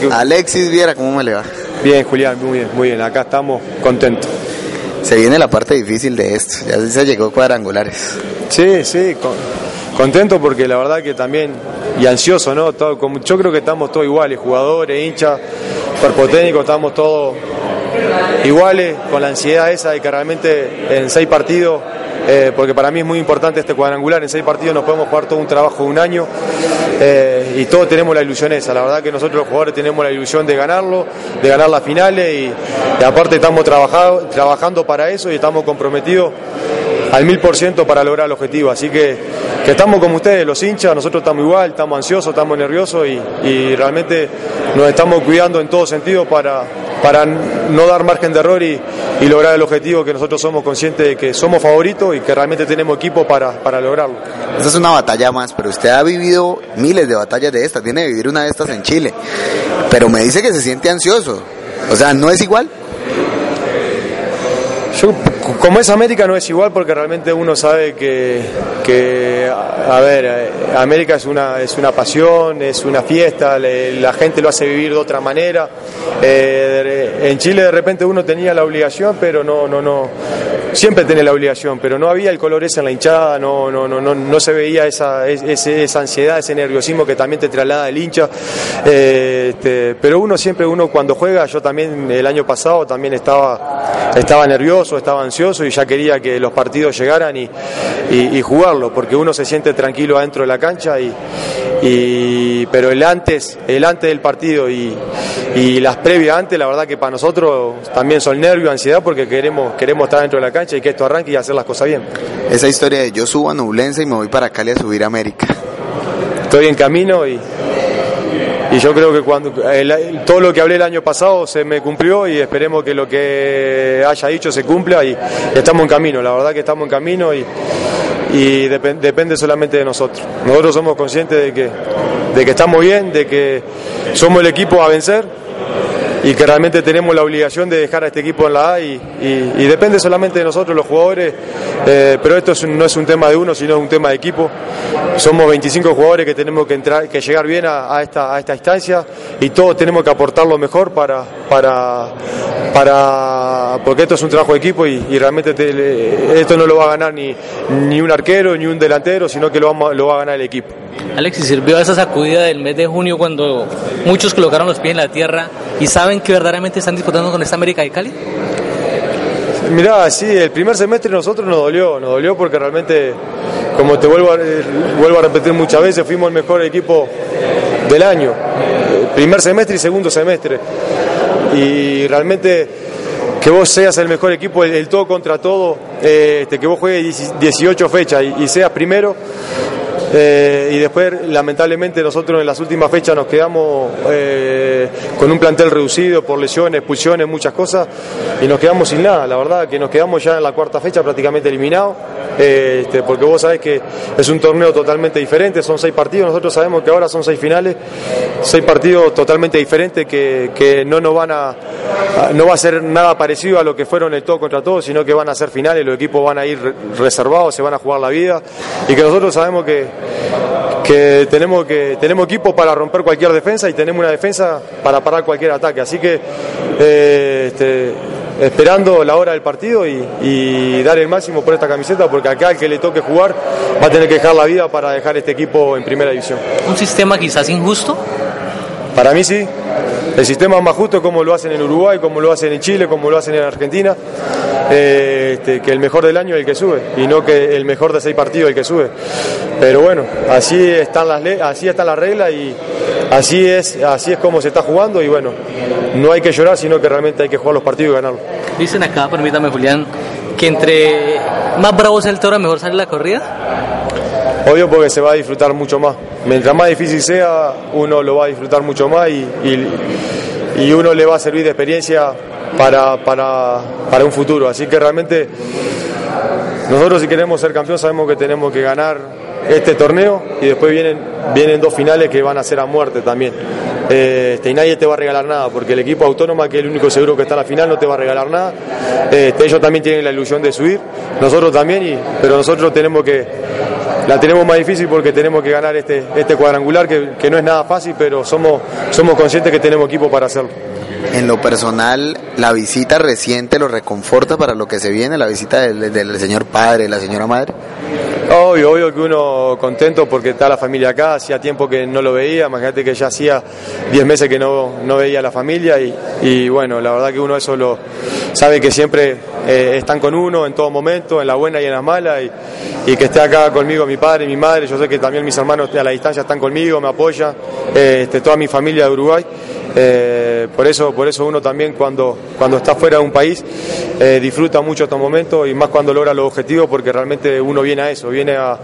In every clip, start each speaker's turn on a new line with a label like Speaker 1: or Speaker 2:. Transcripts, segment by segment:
Speaker 1: Que-
Speaker 2: Alexis Viera, ¿cómo me le va?
Speaker 1: Bien, Julián, muy bien, muy bien. Acá estamos contentos.
Speaker 2: Se viene la parte difícil de esto, ya se llegó cuadrangulares.
Speaker 1: Sí, sí, con- contento porque la verdad que también, y ansioso, ¿no? Todo, como, yo creo que estamos todos iguales, jugadores, hinchas, cuerpo técnico, estamos todos iguales, con la ansiedad esa de que realmente en seis partidos, eh, porque para mí es muy importante este cuadrangular, en seis partidos nos podemos jugar todo un trabajo de un año eh, y todos tenemos la ilusión esa, la verdad que nosotros los jugadores tenemos la ilusión de ganarlo, de ganar las finales y, aparte estamos trabajado- trabajando para eso y estamos comprometidos al mil por ciento para lograr el objetivo. Así que, que estamos como ustedes, los hinchas, nosotros estamos igual, estamos ansiosos, estamos nerviosos y, y realmente nos estamos cuidando en todo sentido para, para no dar margen de error y, y lograr el objetivo que nosotros somos conscientes de que somos favoritos y que realmente tenemos equipo para, para lograrlo.
Speaker 2: Esta es una batalla más, pero usted ha vivido miles de batallas de estas, tiene que vivir una de estas en Chile. Pero me dice que se siente ansioso. O sea, ¿no es igual?
Speaker 1: Yo, como es América, no es igual porque realmente uno sabe que, que, a ver, eh, América es una, es una pasión, es una fiesta, le- la gente lo hace vivir de otra manera. Eh, en Chile de repente uno tenía la obligación, pero no, no, no, siempre tiene la obligación, pero no había el color ese en la hinchada, no, no, no, no, no se veía esa, es- ese- esa ansiedad, ese nerviosismo que también te traslada el hincha. Eh, este, pero uno siempre, uno cuando juega, yo también el año pasado también estaba, estaba nervioso, estaba ansioso y ya quería que los partidos llegaran y, y- y jugarlo, porque uno se siente tranquilo adentro de la cancha y, y- pero el antes, el antes del partido y, y las previas antes, la verdad que para nosotros también son nervios, ansiedad, porque queremos, queremos estar dentro de la cancha y que esto arranque y hacer las cosas bien.
Speaker 2: Esa historia de yo subo a Nublense y me voy para Cali a subir a América.
Speaker 1: estoy en camino y, y yo creo que cuando el- todo lo que hablé el año pasado se me cumplió y esperemos que lo que haya dicho se cumpla y estamos en camino, la verdad que estamos en camino y, y depen- depende solamente de nosotros. Nosotros somos conscientes de que, de que estamos bien, de que somos el equipo a vencer y que realmente tenemos la obligación de dejar a este equipo en la A y, y- depende solamente de nosotros los jugadores, eh, pero esto es no es un tema de uno, sino un tema de equipo. Somos 25 jugadores que tenemos que entrar, que llegar bien a, esta, a esta instancia y todos tenemos que aportar lo mejor para, para, para porque esto es un trabajo de equipo y, realmente esto no lo va a ganar ni, ni un arquero ni un delantero, sino que lo, vamos- lo va a ganar el equipo.
Speaker 3: Alexis, ¿sirvió esa sacudida del mes de junio cuando muchos colocaron los pies en la tierra y saben que verdaderamente están disputando con esta América de Cali?
Speaker 1: Mirá, sí, el primer semestre nosotros nos dolió, nos dolió porque realmente, como te vuelvo a, eh, vuelvo a repetir muchas veces, fuimos el mejor equipo del año, eh, primer semestre y segundo semestre. Y realmente que vos seas el mejor equipo, el, todo contra todo, eh, este, que vos juegues 18 fechas y, y seas primero, eh, y después, lamentablemente, nosotros en las últimas fechas nos quedamos eh, con un plantel reducido por lesiones, expulsiones, muchas cosas, y nos quedamos sin nada. La verdad que nos quedamos ya en la cuarta fecha prácticamente eliminados, este, porque vos sabés que es un torneo totalmente diferente, son seis partidos, nosotros sabemos que ahora son seis finales, seis partidos totalmente diferentes que, que no nos van a, no va a ser nada parecido a lo que fueron el todo contra todo, sino que van a ser finales, los equipos van a ir re- reservados, se van a jugar la vida, y que nosotros sabemos que que tenemos que tenemos equipo para romper cualquier defensa y tenemos una defensa para parar cualquier ataque. Así que eh, este, esperando la hora del partido y, y dar el máximo por esta camiseta, porque acá el que le toque jugar va a tener que dejar la vida para dejar este equipo en primera división.
Speaker 3: ¿Un sistema quizás injusto?
Speaker 1: Para mí sí. El sistema es más justo como lo hacen en Uruguay, como lo hacen en Chile, como lo hacen en Argentina. Eh, este, que el mejor del año es el que sube y no que el mejor de seis partidos el que sube. Pero bueno, así están las así está la regla y así es así es como se está jugando y bueno, no hay que llorar, sino que realmente hay que jugar los partidos y ganarlos.
Speaker 3: Dicen acá, permítame Julián, que entre más bravo sea el toro, mejor sale la corrida.
Speaker 1: Obvio porque se va a disfrutar mucho más. Mientras más difícil sea, uno lo va a disfrutar mucho más y, y, uno le va a servir de experiencia para, para, para un futuro. Así que realmente nosotros si queremos ser campeón sabemos que tenemos que ganar este torneo y después vienen, vienen dos finales que van a ser a muerte también. Este, y nadie te va a regalar nada, porque el equipo autónoma, que es el único seguro que está en la final, no te va a regalar nada. Este, ellos también tienen la ilusión de subir, nosotros también, pero nosotros tenemos que, la tenemos más difícil porque tenemos que ganar este, este cuadrangular, que, que no es nada fácil, pero somos, somos conscientes que tenemos equipo para hacerlo.
Speaker 2: En lo personal, la visita reciente lo reconforta para lo que se viene, la visita del, señor padre, la señora madre.
Speaker 1: Obvio, obvio que uno contento porque está la familia acá, hacía tiempo que no lo veía, imagínate que ya hacía 10 meses que no, no veía a la familia y, bueno, la verdad que uno eso lo sabe que siempre eh, están con uno en todo momento, en la buena y en la mala y, y, que esté acá conmigo mi padre y mi madre, yo sé que también mis hermanos a la distancia están conmigo, me apoyan, eh, este, toda mi familia de Uruguay. Eh, por eso por eso uno también cuando, cuando está fuera de un país eh, disfruta mucho estos momentos y más cuando logra los objetivos porque realmente uno viene a eso, viene a,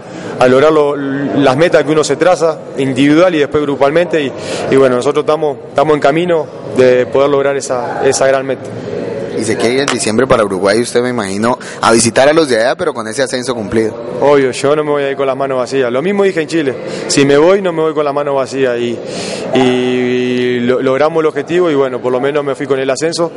Speaker 1: lograr las metas que uno se traza individual y después grupalmente y, bueno, nosotros estamos, estamos en camino de poder lograr esa, esa gran meta
Speaker 2: y se quiere ir en diciembre para Uruguay, usted me imagino, a visitar a los de allá, pero con ese ascenso cumplido.
Speaker 1: Obvio, yo no me voy a ir con las manos vacías. Lo mismo dije en Chile, si me voy no me voy con las manos vacías y, y logramos el objetivo y bueno, por lo menos me fui con el ascenso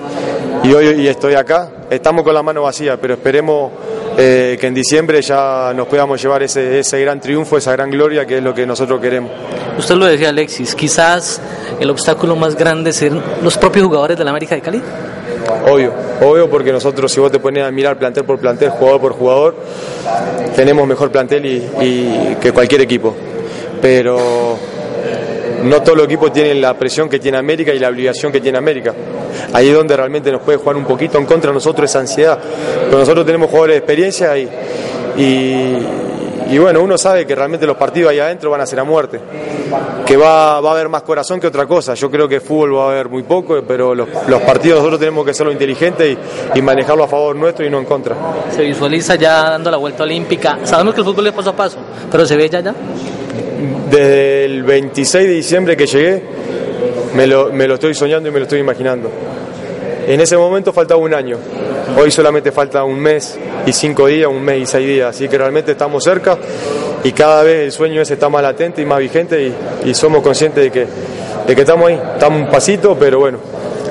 Speaker 1: y hoy y estoy acá. Estamos con las manos vacías, pero esperemos eh, que en diciembre ya nos podamos llevar ese, ese gran triunfo, esa gran gloria que es lo que nosotros queremos.
Speaker 3: Usted lo decía Alexis, quizás el obstáculo más grande ser los propios jugadores de la América de Cali.
Speaker 1: Obvio, obvio porque nosotros si vos te pones a mirar plantel por plantel, jugador por jugador, tenemos mejor plantel y, que cualquier equipo. Pero no todos los equipos tienen la presión que tiene América y la obligación que tiene América. Ahí es donde realmente nos puede jugar un poquito en contra de nosotros esa ansiedad. Pero nosotros tenemos jugadores de experiencia y, y bueno, uno sabe que realmente los partidos ahí adentro van a ser a muerte, que va, va a haber más corazón que otra cosa. Yo creo que fútbol va a haber muy poco, pero los, los partidos nosotros tenemos que hacerlo inteligente y, manejarlo a favor nuestro y no en contra.
Speaker 3: Se visualiza ya dando la vuelta olímpica. Sabemos que el fútbol es paso a paso, pero se ve ya ya.
Speaker 1: Desde el 26 de diciembre que llegué, me lo, me lo estoy soñando y me lo estoy imaginando. En ese momento faltaba un año, hoy solamente falta un mes y cinco días, un mes y seis días, así que realmente estamos cerca y cada vez el sueño ese está más latente y más vigente y, somos conscientes de que, de que estamos ahí, estamos un pasito, pero bueno,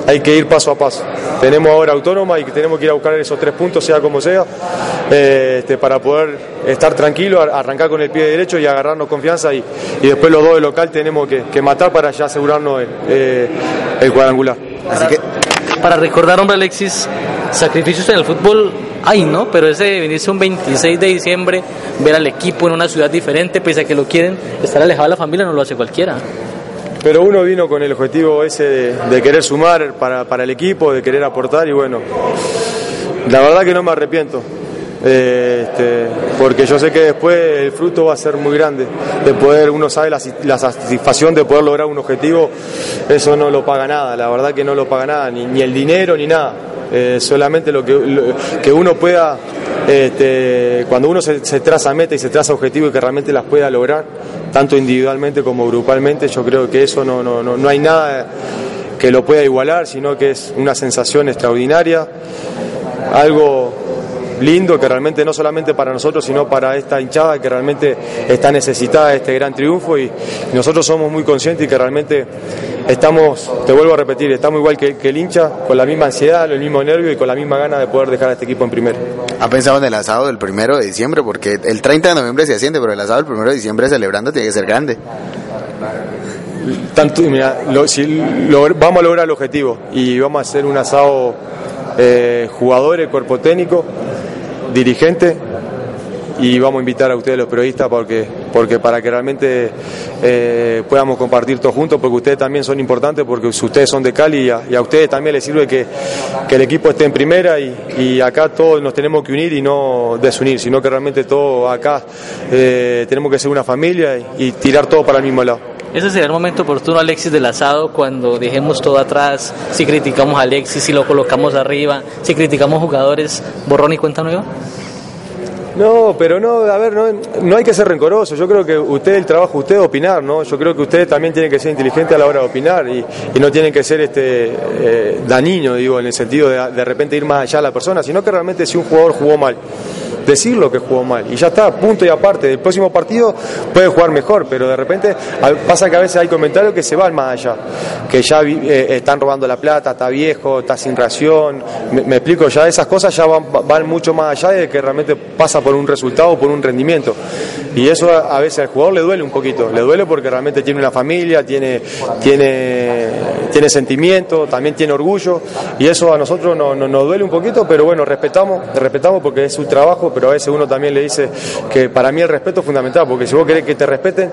Speaker 1: hay que ir paso a paso. Tenemos ahora autónoma y tenemos que ir a buscar esos tres puntos, sea como sea, eh, este, para poder estar tranquilo, arrancar con el pie derecho y agarrarnos confianza y, después los dos de local tenemos que, matar para ya asegurarnos el, eh, el cuadrangular.
Speaker 3: Así que para recordar, hombre Alexis, sacrificios en el fútbol hay, ¿no? Pero ese venirse un 26 de diciembre, ver al equipo en una ciudad diferente, pese a que lo quieren, estar alejado de la familia no lo hace cualquiera.
Speaker 1: Pero uno vino con el objetivo ese de, querer sumar para, para el equipo, de querer aportar y bueno, la verdad que no me arrepiento. Este, porque yo sé que después el fruto va a ser muy grande, de poder, uno sabe la, satisfacción de poder lograr un objetivo, eso no lo paga nada, la verdad que no lo paga nada, ni, el dinero ni nada, eh, solamente lo que, que uno pueda, este, cuando uno se, traza meta y se traza objetivo y que realmente las pueda lograr, tanto individualmente como grupalmente, yo creo que eso no, no, no, no hay nada que lo pueda igualar, sino que es una sensación extraordinaria, algo lindo que realmente no solamente para nosotros, sino para esta hinchada que realmente está necesitada de este gran triunfo y nosotros somos muy conscientes y que realmente estamos, te vuelvo a repetir, estamos igual que, el hincha, con la misma ansiedad, el mismo nervio y con la misma gana de poder dejar a este equipo en primero.
Speaker 2: ¿Ha pensado en el asado del primero de diciembre? Porque el 30 de noviembre se asciende, pero el asado del primero de diciembre celebrando tiene que ser grande.
Speaker 1: Tanto, mira, si vamos a lograr el objetivo y vamos a hacer un asado eh, jugadores, cuerpo técnico, dirigente y vamos a invitar a ustedes los periodistas porque, porque para que realmente eh, podamos compartir todos juntos, porque ustedes también son importantes, porque ustedes son de Cali y a, ustedes también les sirve que, el equipo esté en primera y, acá todos nos tenemos que unir y no desunir, sino que realmente todos acá eh, tenemos que ser una familia y tirar todo para el mismo lado.
Speaker 3: Ese sería el momento oportuno, Alexis, del asado, cuando dejemos todo atrás, si criticamos a Alexis, si lo colocamos arriba, si criticamos jugadores, borrón y cuenta nueva.
Speaker 1: No, pero no, a ver, no, no hay que ser rencoroso. Yo creo que usted, el trabajo, usted opinar, ¿no? Yo creo que ustedes también tienen que ser inteligentes a la hora de opinar y, no tienen que ser este eh, dañino, digo, en el sentido de de repente ir más allá de la persona, sino que realmente si un jugador jugó mal decirlo que jugó mal. Y ya está, punto y aparte. El próximo partido puede jugar mejor, pero de repente pasa que a veces hay comentarios que se van más allá. Que ya eh, están robando la plata, está viejo, está sin ración. Me, explico, ya esas cosas ya van, mucho más allá de que realmente pasa por un resultado, por un rendimiento. Y eso a, veces al jugador le duele un poquito. Le duele porque realmente tiene una familia, tiene, tiene, tiene sentimiento, también tiene orgullo. Y eso a nosotros nos no, nos duele un poquito, pero bueno, respetamos, respetamos porque es su trabajo pero a veces uno también le dice que para mí el respeto es fundamental, porque si vos querés que te respeten,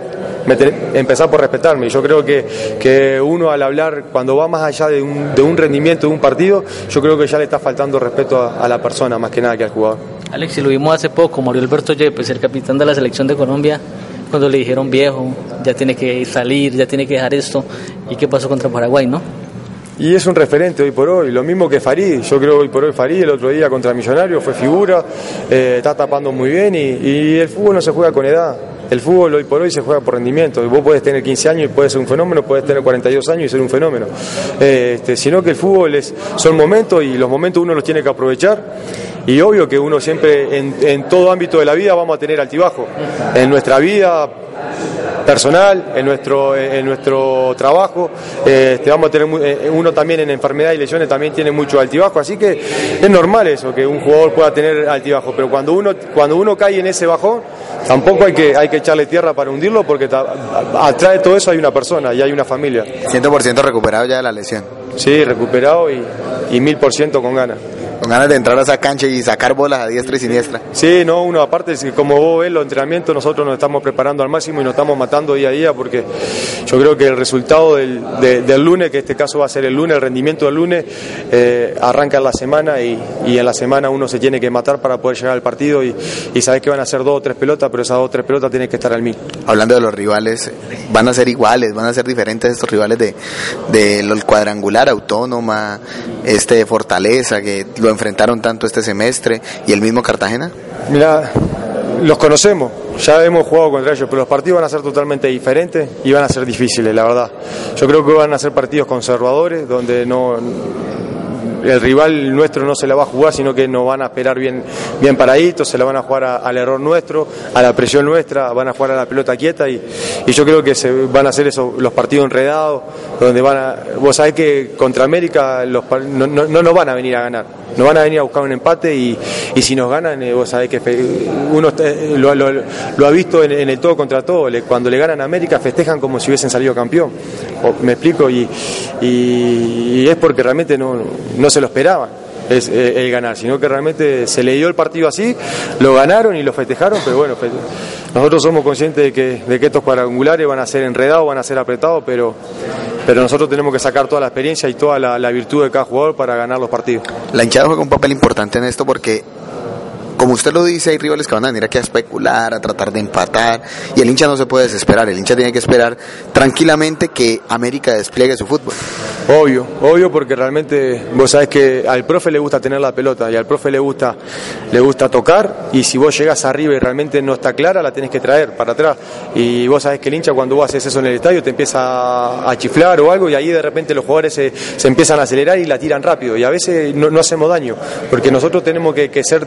Speaker 1: empezar por respetarme. Y yo creo que, que uno al hablar, cuando va más allá de un, de un rendimiento de un partido, yo creo que ya le está faltando respeto a, la persona más que nada que al jugador.
Speaker 3: Alex, si lo vimos hace poco, Mario Alberto Yepes, el capitán de la selección de Colombia, cuando le dijeron viejo, ya tiene que salir, ya tiene que dejar esto, ¿y qué pasó contra Paraguay, no?
Speaker 1: Y es un referente hoy por hoy, lo mismo que Farid, yo creo hoy por hoy Farid el otro día contra Millonario fue figura, eh, está tapando muy bien y, el fútbol no se juega con edad, el fútbol hoy por hoy se juega por rendimiento. Vos puedes tener 15 años y puedes ser un fenómeno, puedes tener 42 años y ser un fenómeno. Eh, este, sino que el fútbol es, son momentos y los momentos uno los tiene que aprovechar. Y obvio que uno siempre, en, en todo ámbito de la vida, vamos a tener altibajo. En nuestra vida personal, en nuestro, en nuestro trabajo. Este, vamos a tener eh, uno también en enfermedad y lesiones también tiene mucho altibajo, así que es normal eso, que un jugador pueda tener altibajo, pero cuando uno, cuando uno cae en ese bajón, tampoco hay que, hay que echarle tierra para hundirlo porque atrás de todo eso hay una persona y hay una familia.
Speaker 2: 100% recuperado ya de la lesión.
Speaker 1: Sí, recuperado y, y mil por ciento con ganas
Speaker 2: con ganas de entrar a esa cancha y sacar bolas a diestra y siniestra.
Speaker 1: Sí, no, uno aparte, como vos ves los entrenamientos, nosotros nos estamos preparando al máximo y nos estamos matando día a día porque yo creo que el resultado del, del lunes, que este caso va a ser el lunes, el rendimiento del lunes, eh, arranca en la semana y, y, en la semana uno se tiene que matar para poder llegar al partido y, y sabes que van a ser dos o tres pelotas, pero esas dos o tres pelotas tienen que estar al mil.
Speaker 2: Hablando de los rivales, van a ser iguales, van a ser diferentes estos rivales de, de cuadrangular, autónoma, este Fortaleza, que lo enfrentaron tanto este semestre y el mismo Cartagena?
Speaker 1: Mira, los conocemos, ya hemos jugado contra ellos, pero los partidos van a ser totalmente diferentes y van a ser difíciles, la verdad. Yo creo que van a ser partidos conservadores, donde no el rival nuestro no se la va a jugar, sino que nos van a esperar bien, bien paraditos, se la van a jugar al error nuestro, a la presión nuestra, van a jugar a la pelota quieta y, yo creo que se van a hacer eso, los partidos enredados, donde van a, vos sabés que contra América los, no, no, no nos van a venir a ganar nos van a venir a buscar un empate y, y si nos ganan, eh, vos sabés que uno lo, lo, ha visto en, el todo contra todo, cuando le ganan a América festejan como si hubiesen salido campeón, me explico, y, y, es porque realmente no, no se lo esperaban es eh, el ganar, sino que realmente se le dio el partido así, lo ganaron y lo festejaron, pero bueno, nosotros somos conscientes de que, de que estos cuadrangulares van a ser enredados, van a ser apretados, pero pero nosotros tenemos que sacar toda la experiencia y toda la, virtud de cada jugador para ganar los partidos.
Speaker 2: La hinchada juega un papel importante en esto porque como usted lo dice, hay rivales que van a venir aquí a especular, a tratar de empatar, y el hincha no se puede desesperar, el hincha tiene que esperar tranquilamente que América despliegue su fútbol.
Speaker 1: Obvio, obvio porque realmente vos sabés que al profe le gusta tener la pelota y al profe le gusta, le gusta tocar y si vos llegas arriba y realmente no está clara la tenés que traer para atrás y vos sabés que el hincha cuando vos haces eso en el estadio te empieza a chiflar o algo y ahí de repente los jugadores se, empiezan a acelerar y la tiran rápido y a veces no, hacemos daño porque nosotros tenemos que, ser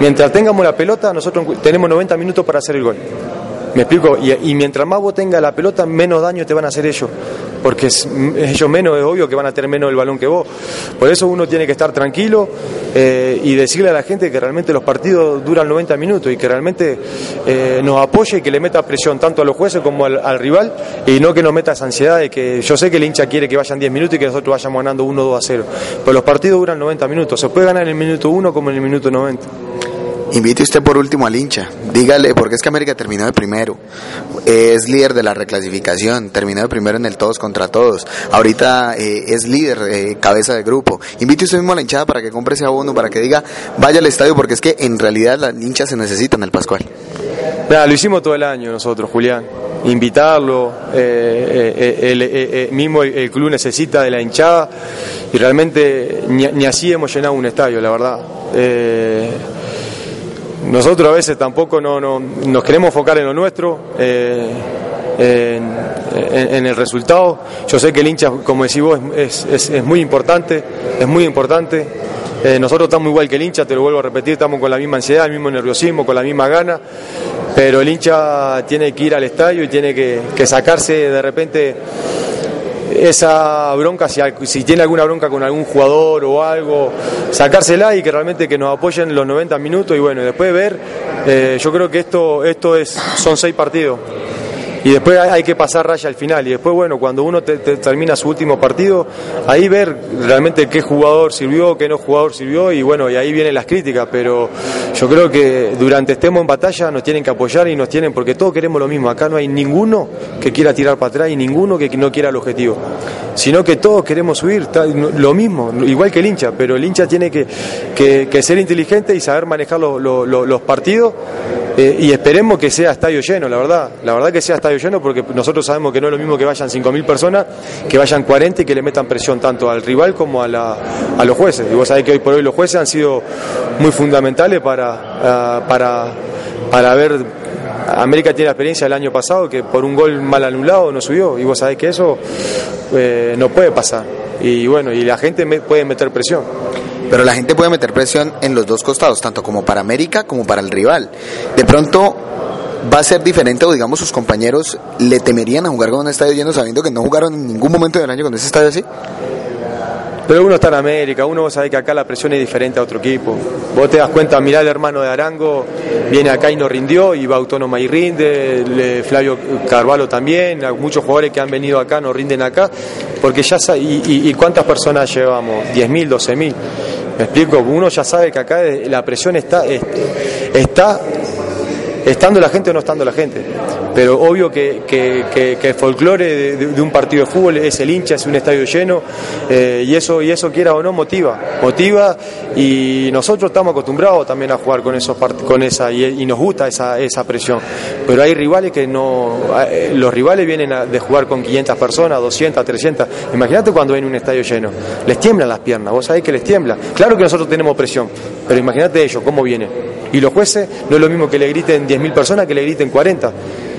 Speaker 1: mientras tengamos la pelota, nosotros tenemos 90 minutos para hacer el gol. ¿Me explico? Y, mientras más vos tengas la pelota, menos daño te van a hacer ellos. Porque ellos menos, es obvio que van a tener menos el balón que vos. Por eso uno tiene que estar tranquilo eh, y decirle a la gente que realmente los partidos duran 90 minutos y que realmente eh, nos apoye y que le meta presión tanto a los jueces como al, rival y no que nos meta esa ansiedad de que yo sé que el hincha quiere que vayan 10 minutos y que nosotros vayamos ganando 1-2 a 0. Pero los partidos duran 90 minutos. Se puede ganar en el minuto 1 como en el minuto 90.
Speaker 2: Invite usted por último al hincha. Dígale, porque es que América terminó de primero. Es líder de la reclasificación. Terminó de primero en el todos contra todos. Ahorita eh, es líder, eh, cabeza de grupo. Invite usted mismo a la hinchada para que compre ese abono, para que diga, vaya al estadio, porque es que en realidad las hinchas se necesitan el Pascual.
Speaker 1: lo hicimos todo el año nosotros, Julián. Invitarlo, eh, el, mismo el, club necesita de la hinchada y realmente ni, ni así hemos llenado un estadio, la verdad nosotros a veces tampoco no, no, nos queremos enfocar en lo nuestro. Eh, en, el resultado. Yo sé que el hincha, como decís vos, es, es, es muy importante, es muy importante. Eh, nosotros estamos igual que el hincha, te lo vuelvo a repetir, estamos con la misma ansiedad, el mismo nerviosismo, con la misma gana, pero el hincha tiene que ir al estadio y tiene que sacarse de repente esa bronca, si, si, tiene alguna bronca con algún jugador o algo, sacársela y que realmente que nos apoyen los 90 minutos y bueno, después ver, eh, yo creo que esto, esto es, son seis partidos y después hay que pasar raya al final. Y después bueno cuando uno te, te termina su último partido ahí ver realmente qué jugador sirvió qué no jugador sirvió y bueno y ahí vienen las críticas. Pero yo creo que durante estemos en batalla nos tienen que apoyar y nos tienen porque todos queremos lo mismo. Acá no hay ninguno que quiera tirar para atrás y ninguno que no quiera el objetivo. Sino que todos queremos subir lo mismo igual que el hincha. Pero el hincha tiene que, ser inteligente y saber manejar los partidos eh, y esperemos que sea estadio lleno la verdad. La verdad que sea estadio lleno porque nosotros sabemos que no es lo mismo que vayan 5.000 personas, que vayan 40 y que le metan presión tanto al rival como a, la, a los jueces. Y vos sabés que hoy por hoy los jueces han sido muy fundamentales para, uh, para, para ver América tiene la experiencia del año pasado que por un gol mal anulado no subió. Y vos sabés que eso eh, no puede pasar. Y bueno y la gente puede meter presión.
Speaker 2: Pero la gente puede meter presión en los dos costados tanto como para América como para el rival. De pronto va a ser diferente o digamos sus compañeros le temerían a jugar con un estadio lleno sabiendo que no jugaron en ningún momento del año con ese estadio así?
Speaker 1: Pero uno está en América, uno sabe que acá la presión es diferente a otro equipo. Vos te das cuenta, mirá el hermano de Arango, viene acá y no rindió, y va autónoma y rinde, le, Flavio Carvalho también, muchos jugadores que han venido acá no rinden acá, porque ya sabe, y, cuántas personas llevamos, 10.000, 12.000. Me explico, uno ya sabe que acá la presión está, está estando la gente o no estando la gente. Pero obvio que, que, el folclore de, un partido de fútbol es el hincha, es un estadio lleno, eh, y eso, y eso quiera o no, motiva. Motiva y nosotros estamos acostumbrados también a jugar con esos con esa, y, nos gusta esa, esa presión. Pero hay rivales que no, eh, los rivales vienen a, de jugar con 500 personas, 200, 300. Imagínate cuando ven un estadio lleno, les tiemblan las piernas, vos sabés que les tiembla. Claro que nosotros tenemos presión, pero imagínate ellos, cómo vienen. Y los jueces no es lo mismo que le griten 10.000 personas que le griten 40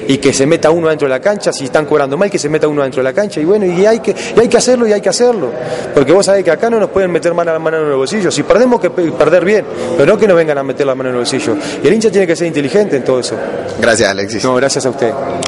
Speaker 1: y que se meta uno dentro de la cancha, si están cobrando mal, que se meta uno dentro de la cancha, y bueno, y hay que, y hay que hacerlo y hay que hacerlo, porque vos sabés que acá no nos pueden meter mano a la mano en el bolsillo, si perdemos que perder bien, pero no que nos vengan a meter la mano en el bolsillo, y el hincha tiene que ser inteligente en todo eso.
Speaker 2: Gracias Alexis.
Speaker 1: No, gracias a usted.